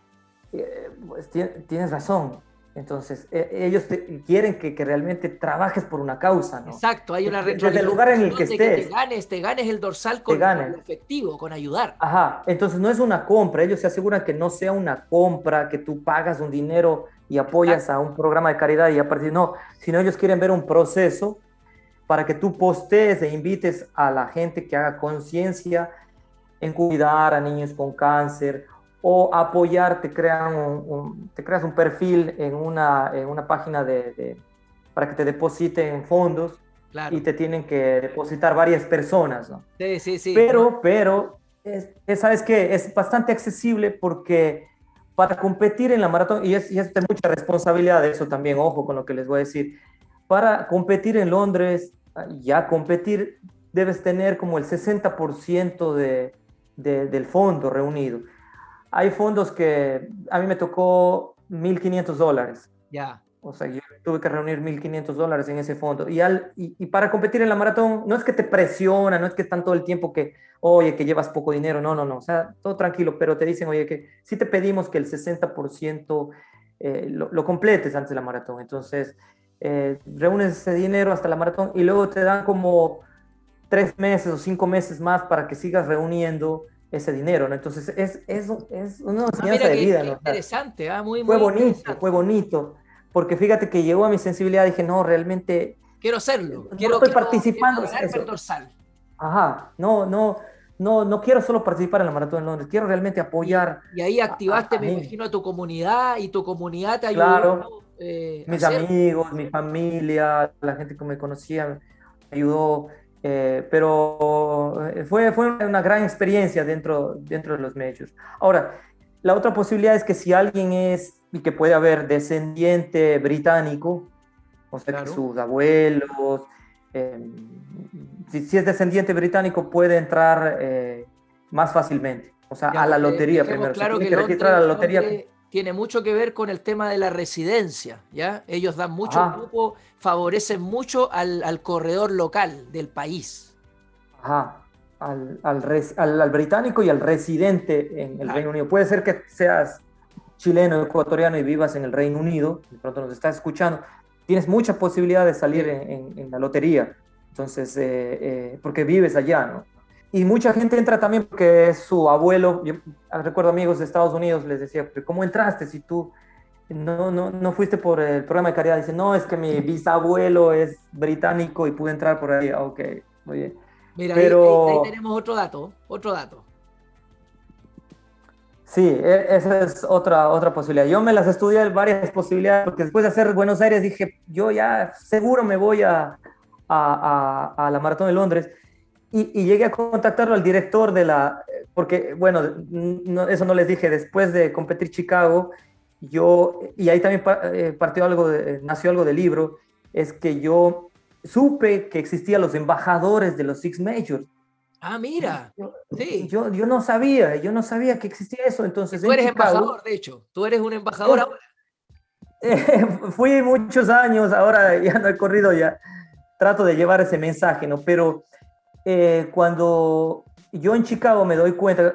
eh, pues tienes razón. Entonces, e, ellos quieren que, que, realmente trabajes por una causa, ¿no? Exacto, hay una Desde el lugar en el que estés. te ganes, te ganes el dorsal con, con, efectivo, con ayudar. Ajá, entonces no es una compra, ellos se aseguran que no sea una compra, que tú pagas un dinero y apoyas a un programa de caridad y a partir, no, sino ellos quieren ver un proceso para que tú postees e invites a la gente que haga conciencia en cuidar a niños con cáncer o apoyar, te, crean un, te creas un perfil en una, en una página de, para que te depositen fondos y te tienen que depositar varias personas, ¿no? Sí, sí, sí. Pero, pero, es, ¿sabes qué? Es bastante accesible porque para competir en la maratón, y es, y es de mucha responsabilidad de eso también, ojo con lo que les voy a decir, para competir en Londres, ya competir, debes tener como el 60% de, del fondo reunido. Hay fondos que a mí me tocó 1.500 dólares. Ya. O sea, yo tuve que reunir 1.500 dólares en ese fondo. Y, al, y, para competir en la maratón, no es que te presiona, no es que están todo el tiempo que, oye, que llevas poco dinero, no, no, no. O sea, todo tranquilo, pero te dicen, oye, que sí te pedimos que el 60% eh, lo, lo, completes antes de la maratón. Entonces, eh, reúnes ese dinero hasta la maratón y luego te dan como tres meses o cinco meses más para que sigas reuniendo ese dinero, ¿no? Entonces es, es, es una ah, enseñanza de vida, ¿no? Interesante, ¿ah? muy, Fue bonito, fue bonito, porque fíjate que llegó a mi sensibilidad, dije, no, realmente... Quiero hacerlo, no quiero, estoy participando. Quiero. Ajá, no, no, no, no quiero solo participar en la maratón de Londres, quiero realmente apoyar. Y, ahí activaste, me imagino, a tu comunidad y tu comunidad te ayudó. Claro, eh, mis amigos, mi familia, la gente que me conocía, me ayudó. Eh, pero fue, fue una gran experiencia dentro, dentro de los medios. Ahora, la otra posibilidad es que si alguien es, y que puede haber descendiente británico, o sea, que sus abuelos, eh, si, es descendiente británico, puede entrar eh, más fácilmente. O sea, a la lotería primero. Claro que, registrar a la lotería. Tiene mucho que ver con el tema de la residencia, ¿ya? Ellos dan mucho grupo, favorecen mucho al, corredor local del país. Ajá. Al, al, británico y al residente en el Reino Unido. Puede ser que seas chileno, ecuatoriano y vivas en el Reino Unido, de pronto nos estás escuchando, tienes mucha posibilidad de salir en, la lotería, entonces, eh, eh, porque vives allá, ¿no? Y mucha gente entra también porque es su abuelo. Yo recuerdo amigos de Estados Unidos, les decía, ¿cómo entraste si tú no, no, no fuiste por el programa de caridad? Dice, no, es que mi bisabuelo es británico y pude entrar por ahí. Ok, muy bien. Mira, Pero... ahí, tenemos otro dato, otro dato. Sí, e, esa es otra, otra posibilidad. Yo me las estudié varias posibilidades, porque después de hacer Buenos Aires dije, yo ya seguro me voy a, a, a, la Maratón de Londres. Y, y, llegué a contactarlo al director de la, porque bueno, eso no les dije, después de competir Chicago, yo, y ahí también eh, partió algo, de, nació algo del libro, es que yo supe que existían los embajadores de los Six Majors. Ah, mira. Yo, sí. Yo, yo, no sabía, yo no sabía que existía eso. Entonces, tú eres embajador, de hecho. Tú eres un embajador ahora. fui muchos años, ahora ya no he corrido, ya trato de llevar ese mensaje, ¿no? Pero eh, cuando yo en Chicago me doy cuenta,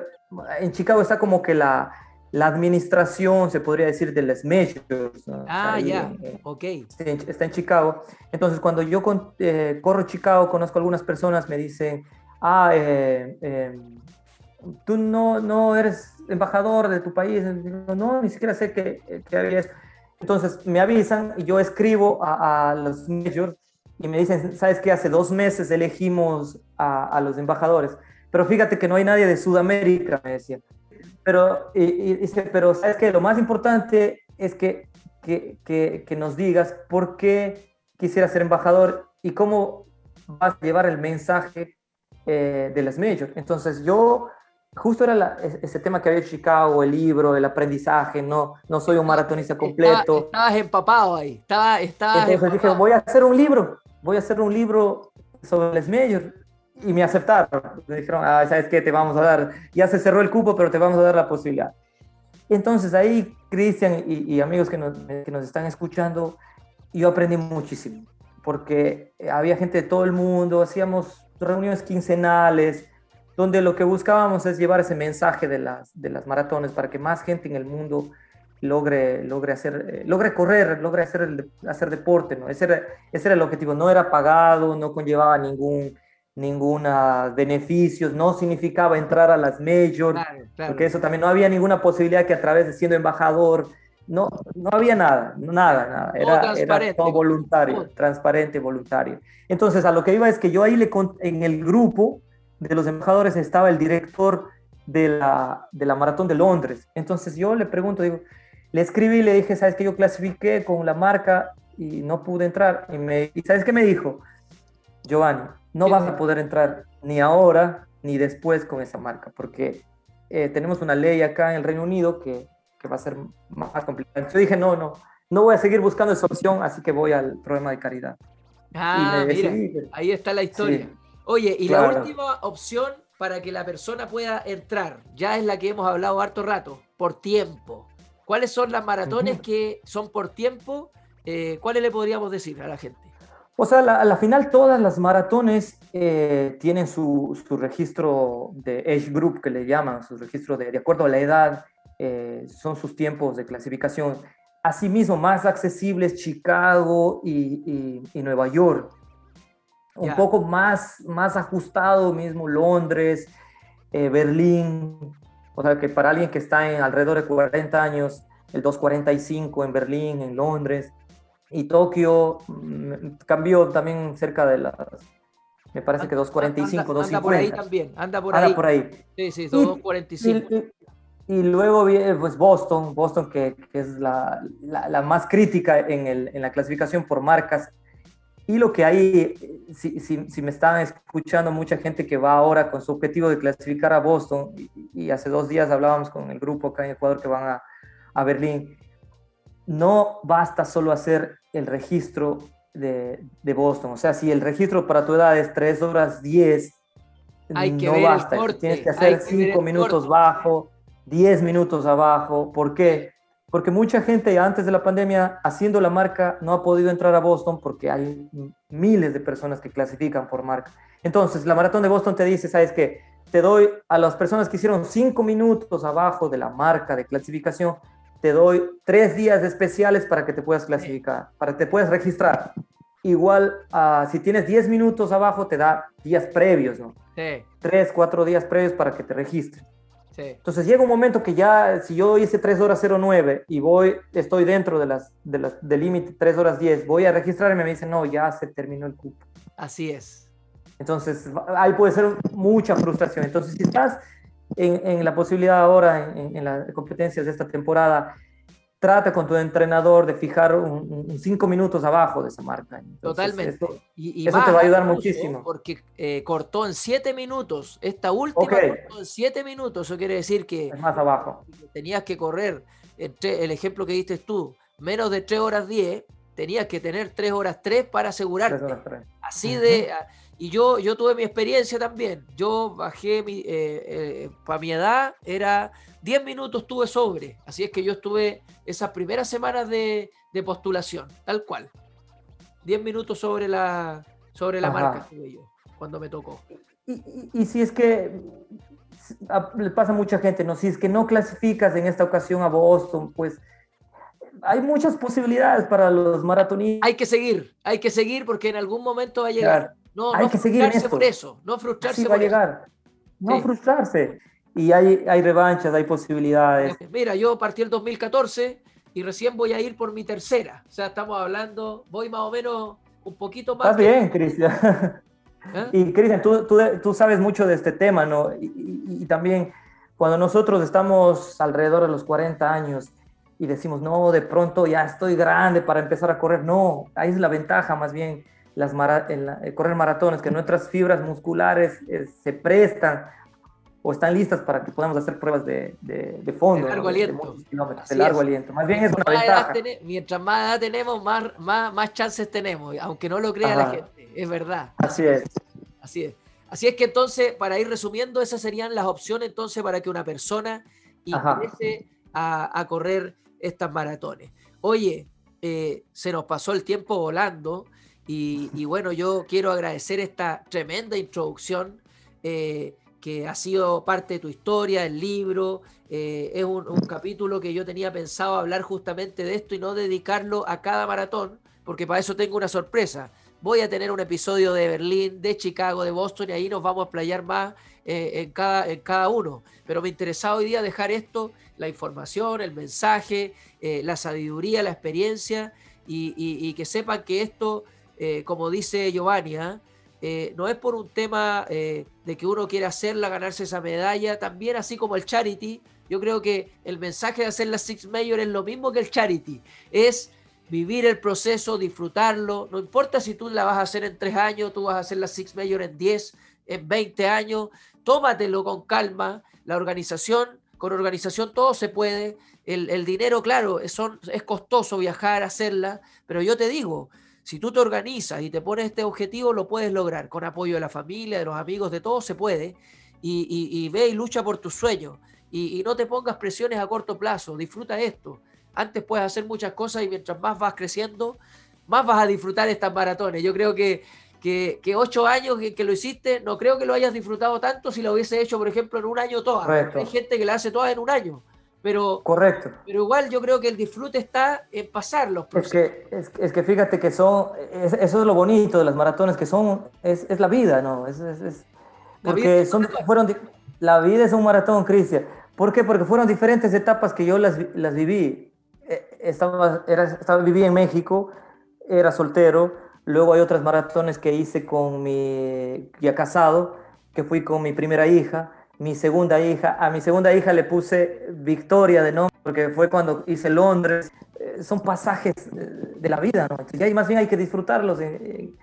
en Chicago está como que la, la administración, se podría decir, de las majors. Ah, ya, ok. Está en Chicago. Entonces, cuando yo eh, corro Chicago, conozco a algunas personas, me dicen, ah, eh, eh, tú no, no eres embajador de tu país. no, ni siquiera sé que, que eso. Entonces me avisan y yo escribo a, los majors y me dicen, ¿sabes qué? Hace dos meses elegimos a, los embajadores, pero fíjate que no hay nadie de Sudamérica, me decía. Pero, y, dice, pero ¿sabes qué? Lo más importante es que, que, que, que nos digas por qué quisiera ser embajador y cómo vas a llevar el mensaje eh, de las majors. Entonces yo, justo era ese tema que había en Chicago, el libro, el aprendizaje, no, no soy un maratonista completo. estabas empapado ahí, estaba, estaba Entonces dije, voy a hacer un libro, voy a hacer un libro sobre las majors. Y me aceptaron. Me dijeron, ah, ¿sabes qué? Te vamos a dar, ya se cerró el cupo, pero te vamos a dar la posibilidad. Entonces ahí, Cristian y, amigos que nos, que nos están escuchando, yo aprendí muchísimo, porque había gente de todo el mundo, hacíamos reuniones quincenales, donde lo que buscábamos es llevar ese mensaje de las, de las maratones para que más gente en el mundo logre, logre, hacer, eh, logre correr, logre hacer, hacer deporte. ¿no? Ese, era, ese era el objetivo. No era pagado, no conllevaba ningún ninguna beneficios, no significaba entrar a las majors, porque eso también no había ninguna posibilidad que a través de siendo embajador, no, no había nada, nada, nada. Era, era todo voluntario, transparente, voluntario. Entonces, a lo que iba es que yo ahí le en el grupo de los embajadores estaba el director de la, de la Maratón de Londres. Entonces yo le pregunto, digo, le escribí y le dije, ¿sabes que yo clasifiqué con la marca y no pude entrar? Y, me, y ¿sabes qué me dijo? Giovanni, no vas a poder entrar ni ahora ni después con esa marca, porque eh, tenemos una ley acá en el Reino Unido que que va a ser más complicado. Yo dije, no, no, no voy a seguir buscando esa opción, así que voy al programa de caridad. Ah, mira, ahí está la historia. Oye, y la última opción para que la persona pueda entrar, ya es la que hemos hablado harto rato, por tiempo. ¿Cuáles son las maratones que son por tiempo? Eh, ¿Cuáles le podríamos decir a la gente? O sea, a la, final todas las maratones eh, tienen su, su, registro de age group, que le llaman, su registro de, de acuerdo a la edad eh, son sus tiempos de clasificación. Asimismo, más accesibles Chicago y, Nueva York. Un poco más, más ajustado mismo Londres, eh, Berlín. O sea, que para alguien que está en alrededor de 40 años, el 245 en Berlín, en Londres. Y Tokio mm, cambió también cerca de las Me parece que 2.45, 2.50. Anda por ahí también, anda por anda ahí. por ahí. Sí, sí, 2.45. Y, y, luego viene pues Boston, Boston que, que es la, la, la, más crítica en, el, en, la clasificación por marcas. Y lo que hay, si, si, si, me están escuchando mucha gente que va ahora con su objetivo de clasificar a Boston, y, y hace dos días hablábamos con el grupo acá en Ecuador que van a, a Berlín, no basta solo hacer el registro de, de, Boston. O sea, si el registro para tu edad es 3 horas 10, hay que no ver basta. El corte, Tienes que hacer 5 minutos corte. bajo, 10 minutos abajo. ¿Por qué? Porque mucha gente antes de la pandemia haciendo la marca no ha podido entrar a Boston porque hay miles de personas que clasifican por marca. Entonces, la maratón de Boston te dice, ¿sabes qué? Te doy a las personas que hicieron 5 minutos abajo de la marca de clasificación, te doy tres días especiales para que te puedas clasificar, para que te puedas registrar. Igual, uh, si tienes 10 minutos abajo, te da días previos, ¿no? Sí. Tres, cuatro días previos para que te registres. Sí. Entonces llega un momento que ya, si yo hice 3 horas 09 y voy, estoy dentro de las, de las, del límite 3 horas 10, voy a registrarme y me dicen, no, ya se terminó el cupo. Así es. Entonces, ahí puede ser mucha frustración. Entonces, si estás en, en la posibilidad ahora, en, en, las competencias de esta temporada, trata con tu entrenador de fijar un, un cinco minutos abajo de esa marca. Entonces, Totalmente. Eso, y, y eso te va a ayudar muchísimo. Porque eh, cortó en siete minutos. Esta última okay. cortó en siete minutos. Eso quiere decir que es más abajo. tenías que correr, entre el ejemplo que diste tú, menos de 3 horas 10, tenías que tener 3 horas 3 para asegurarte. Horas 3. Así uh -huh. Y yo, yo tuve mi experiencia también. Yo bajé, mi, eh, eh, para mi edad, era 10 minutos tuve sobre. Así es que yo estuve esas primeras semanas de, de postulación, tal cual. 10 minutos sobre la, sobre la marca estuve yo, cuando me tocó. Y, y, y, si es que le pasa a mucha gente, ¿no? Si es que no clasificas en esta ocasión a Boston, pues hay muchas posibilidades para los maratonistas. Hay que seguir, hay que seguir porque en algún momento va a llegar. Claro. No, hay no que seguir en esto. por eso, no frustrarse Así va por a llegar. No sí. frustrarse. Y hay, hay revanchas, hay posibilidades. Mira, yo partí el 2014 y recién voy a ir por mi tercera. O sea, estamos hablando, voy más o menos un poquito más. Estás que... bien, Cristian. ¿Eh? Y Cristian, tú, tú, tú, sabes mucho de este tema, ¿no? Y, y, y, también cuando nosotros estamos alrededor de los 40 años y decimos, no, de pronto ya estoy grande para empezar a correr. No, ahí es la ventaja más bien las mara eh, correr maratones, que nuestras fibras musculares eh, se prestan o están listas para que podamos hacer pruebas de, de, de fondo. De largo ¿no? aliento. De, de largo es. aliento. Más bien es una más ventaja. Ten, mientras más edad tenemos, más, más, más chances tenemos, aunque no lo crea Ajá. la gente. Es verdad. Así es. Así es. Así es que entonces, para ir resumiendo, esas serían las opciones entonces para que una persona ingrese a, a, correr estas maratones. Oye, eh, se nos pasó el tiempo volando y, bueno, yo quiero agradecer esta tremenda introducción eh, que ha sido parte de tu historia, el libro. Eh, es un, capítulo que yo tenía pensado hablar justamente de esto y no dedicarlo a cada maratón, porque para eso tengo una sorpresa. Voy a tener un episodio de Berlín, de Chicago, de Boston y ahí nos vamos a playar más eh, en, cada, en cada uno. Pero me interesaba hoy día dejar esto, la información, el mensaje, eh, la sabiduría, la experiencia y, y, que sepan que esto, eh, como dice Giovanni, ¿eh? no es por un tema eh, de que uno quiera hacerla, ganarse esa medalla, también así como el charity. Yo creo que el mensaje de hacer la Six Major es lo mismo que el charity, es vivir el proceso, disfrutarlo, no importa si tú la vas a hacer en tres años, tú vas a hacer la Six Major en 10, en 20 años, tómatelo con calma, la organización, con organización todo se puede, el, dinero, claro, es costoso viajar, hacerla, pero yo te digo, si tú te organizas y te pones este objetivo, lo puedes lograr, con apoyo de la familia, de los amigos, de todos se puede, y, y, y ve y lucha por tus sueños, y, y no te pongas presiones a corto plazo, disfruta esto, antes puedes hacer muchas cosas y mientras más vas creciendo, más vas a disfrutar estas maratones. Yo creo que, que, que ocho años que, que, lo hiciste, no creo que lo hayas disfrutado tanto si lo hubiese hecho, por ejemplo, en un año todas. Hay gente que la hace todas en un año. Pero, Correcto. pero igual yo creo que el disfrute está en pasar los procesos. Es que, es, es que fíjate que son, es, eso es lo bonito de las maratones, que son, es, es la vida, ¿no? Es, es porque son, fueron, la vida es un maratón, Cristian. ¿Por qué? Porque fueron diferentes etapas que yo las, las viví estaba, era, estaba, vivía en México, era soltero, Luego hay otras maratones que hice con mi, ya casado, que fui con mi primera hija, mi segunda hija. A mi segunda hija le puse Victoria de nombre, porque fue cuando hice Londres. Eh, son pasajes de la vida, ¿no? Y más bien hay que disfrutarlos en,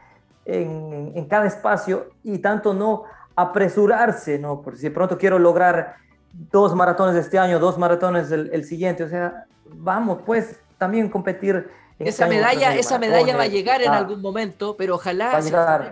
en, cada espacio y tanto no apresurarse, ¿no? Porque si de pronto quiero lograr dos maratones este año, dos maratones el, el siguiente, o sea, vamos, pues también competir esa medalla, esa medalla va a llegar en algún momento, pero ojalá,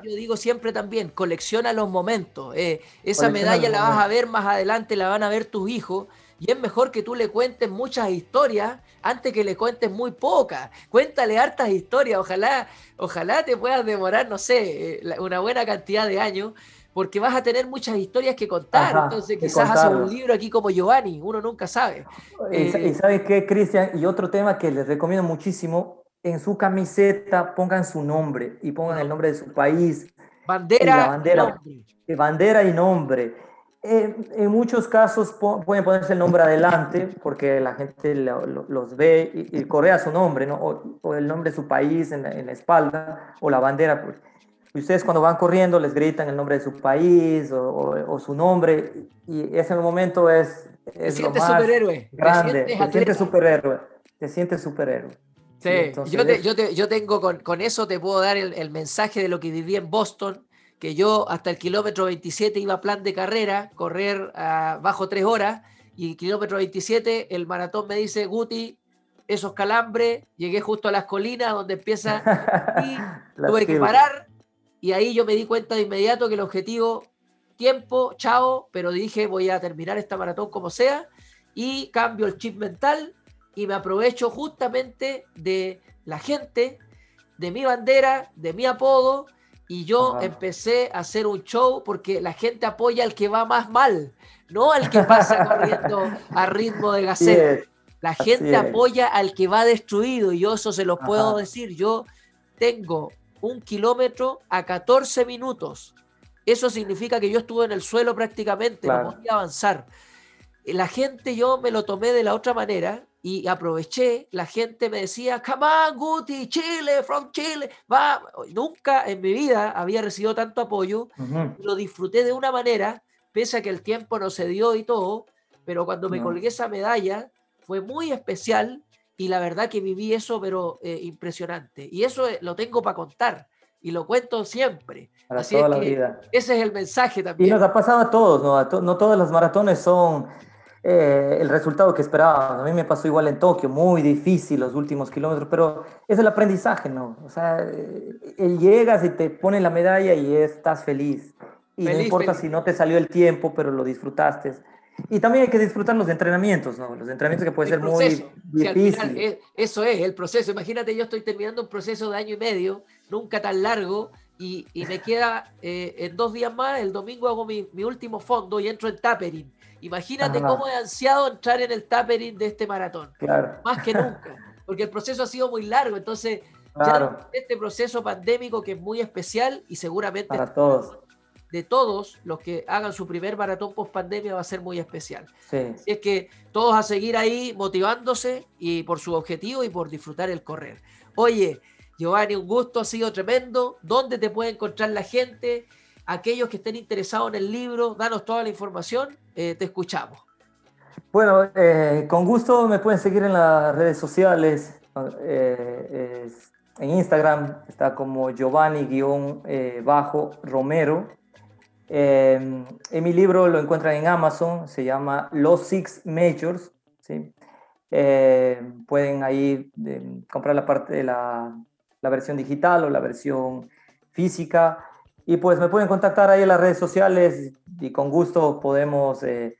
yo digo siempre también, colecciona los momentos. Eh, esa medalla la vas a ver más adelante, la van a ver tus hijos, y es mejor que tú le cuentes muchas historias antes que le cuentes muy pocas. Cuéntale hartas historias, ojalá, ojalá te puedas demorar, no sé, eh, una buena cantidad de años, porque vas a tener muchas historias que contar. Entonces, quizás haces un libro aquí como Giovanni, uno nunca sabe. Y, eh, sabes qué, Cristian, y otro tema que les recomiendo muchísimo, en su camiseta pongan su nombre y pongan el nombre de su país. Bandera, bandera, y nombre. bandera y nombre. en muchos casos pueden ponerse el nombre adelante porque la gente los ve y, y, correa su nombre, ¿no? O, el nombre de su país en la, espalda o la bandera. Y ustedes cuando van corriendo les gritan el nombre de su país o, su nombre y ese momento es, es lo más superhéroe. grande. Te sientes superhéroe. Te sientes superhéroe. Sí, yo, yo, yo, tengo con, con, eso, te puedo dar el, el, mensaje de lo que viví en Boston, que yo hasta el kilómetro 27 iba a plan de carrera, correr uh, bajo tres horas, y el kilómetro 27 el maratón me dice, Guti, esos calambres, llegué justo a las colinas donde empieza y tuve que parar y ahí yo me di cuenta de inmediato que el objetivo, tiempo, chao, pero dije voy a terminar esta maratón como sea y cambio el chip mental y me aprovecho justamente de la gente, de mi bandera, de mi apodo y yo empecé a hacer un show porque la gente apoya al que va más mal, no al que pasa corriendo a ritmo de gacela. La gente apoya al que va destruido y yo eso se lo puedo decir. Yo tengo un kilómetro a 14 minutos. Eso significa que yo estuve en el suelo prácticamente, no podía avanzar. La gente, yo me lo tomé de la otra manera y aproveché. La gente me decía, come on, Guti, Chile, from Chile, va. Nunca en mi vida había recibido tanto apoyo. Lo disfruté de una manera, pese a que el tiempo no se dio y todo, pero cuando me colgué esa medalla fue muy especial y la verdad que viví eso, pero eh, impresionante. Y eso eh, lo tengo para contar y lo cuento siempre. Para Así toda la vida. Ese es el mensaje también. Y nos ha pasado a todos, ¿no? no todas las maratones son eh, el resultado que esperábamos. A mí me pasó igual en Tokio, muy difícil los últimos kilómetros, pero es el aprendizaje, ¿no? O sea, llegas y te ponen la medalla y estás feliz. Y no importa si no te salió el tiempo, pero lo disfrutaste. Y también hay que disfrutar los entrenamientos, ¿no? Los entrenamientos que pueden ser muy difíciles. eso es, el proceso. Imagínate, yo estoy terminando un proceso de año y medio, nunca tan largo, y, y me queda eh, en dos días más, el domingo hago mi, mi, último fondo y entro en tapering. Imagínate cómo he ansiado entrar en el tapering de este maratón. Claro. Más que nunca, porque el proceso ha sido muy largo, entonces... Ya este proceso pandémico que es muy especial y seguramente para todos de todos los que hagan su primer maratón post pandemia va a ser muy especial. Sí. es que todos a seguir ahí motivándose y por su objetivo y por disfrutar el correr. Oye, Giovanni, un gusto, ha sido tremendo. ¿Dónde te puede encontrar la gente? Aquellos que estén interesados en el libro, danos toda la información, eh, te escuchamos. Bueno, eh, con gusto me pueden seguir en las redes sociales. Eh, en Instagram está como Giovanni-Romero Em, en mi libro lo encuentran en Amazon, se llama Los Six Majors. ¿sí? Em, pueden ahí em, comprar la, parte la, la, versión digital o la versión física. Y pues me pueden contactar ahí en las redes sociales y con gusto podemos eh,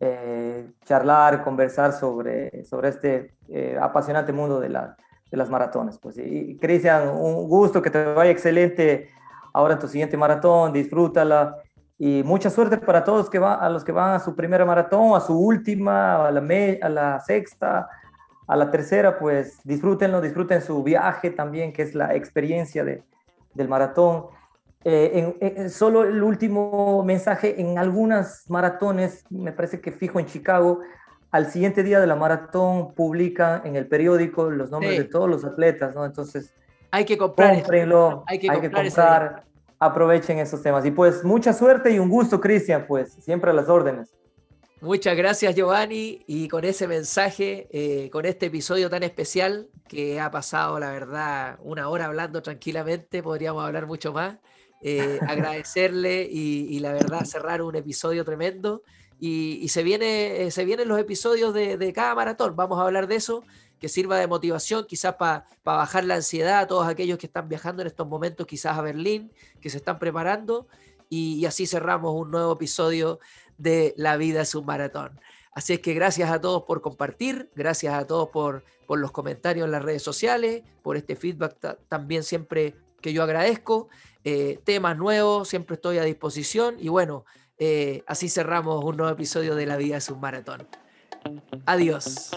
eh, charlar, conversar sobre, sobre este eh, apasionante mundo de, la, de, las maratones. Pues, y Cristian, un gusto, que te vaya excelente ahora en tu siguiente maratón, disfrútala y mucha suerte para todos que va, a los que van a su primera maratón, a su última, a la, a la sexta, a la tercera, pues disfrútenlo, disfruten su viaje también, que es la experiencia de, del maratón. Eh, en, solo el último mensaje, en algunas maratones, me parece que fijo en Chicago, al siguiente día de la maratón publican en el periódico los nombres de todos los atletas, ¿no? Entonces, Hay que comprar. Cómprenlo, hay que comprar. aprovechen esos temas. Y pues mucha suerte y un gusto, Cristian, pues siempre a las órdenes. Muchas gracias Giovanni y con ese mensaje, eh, con este episodio tan especial que ha pasado, la verdad, una hora hablando tranquilamente, podríamos hablar mucho más. Eh, agradecerle y, la verdad cerrar un episodio tremendo. Y, se, viene, eh, se vienen los episodios de, cada maratón, vamos a hablar de eso, que sirva de motivación quizás para bajar la ansiedad a todos aquellos que están viajando en estos momentos quizás a Berlín, que se están preparando. y así cerramos un nuevo episodio de La vida es un maratón. Así es que gracias a todos por compartir, gracias a todos por, por los comentarios en las redes sociales, por este feedback también siempre que yo agradezco. Eh, temas nuevos, siempre estoy a disposición y bueno, eh, así cerramos un nuevo episodio de La vida es un maratón. Adiós.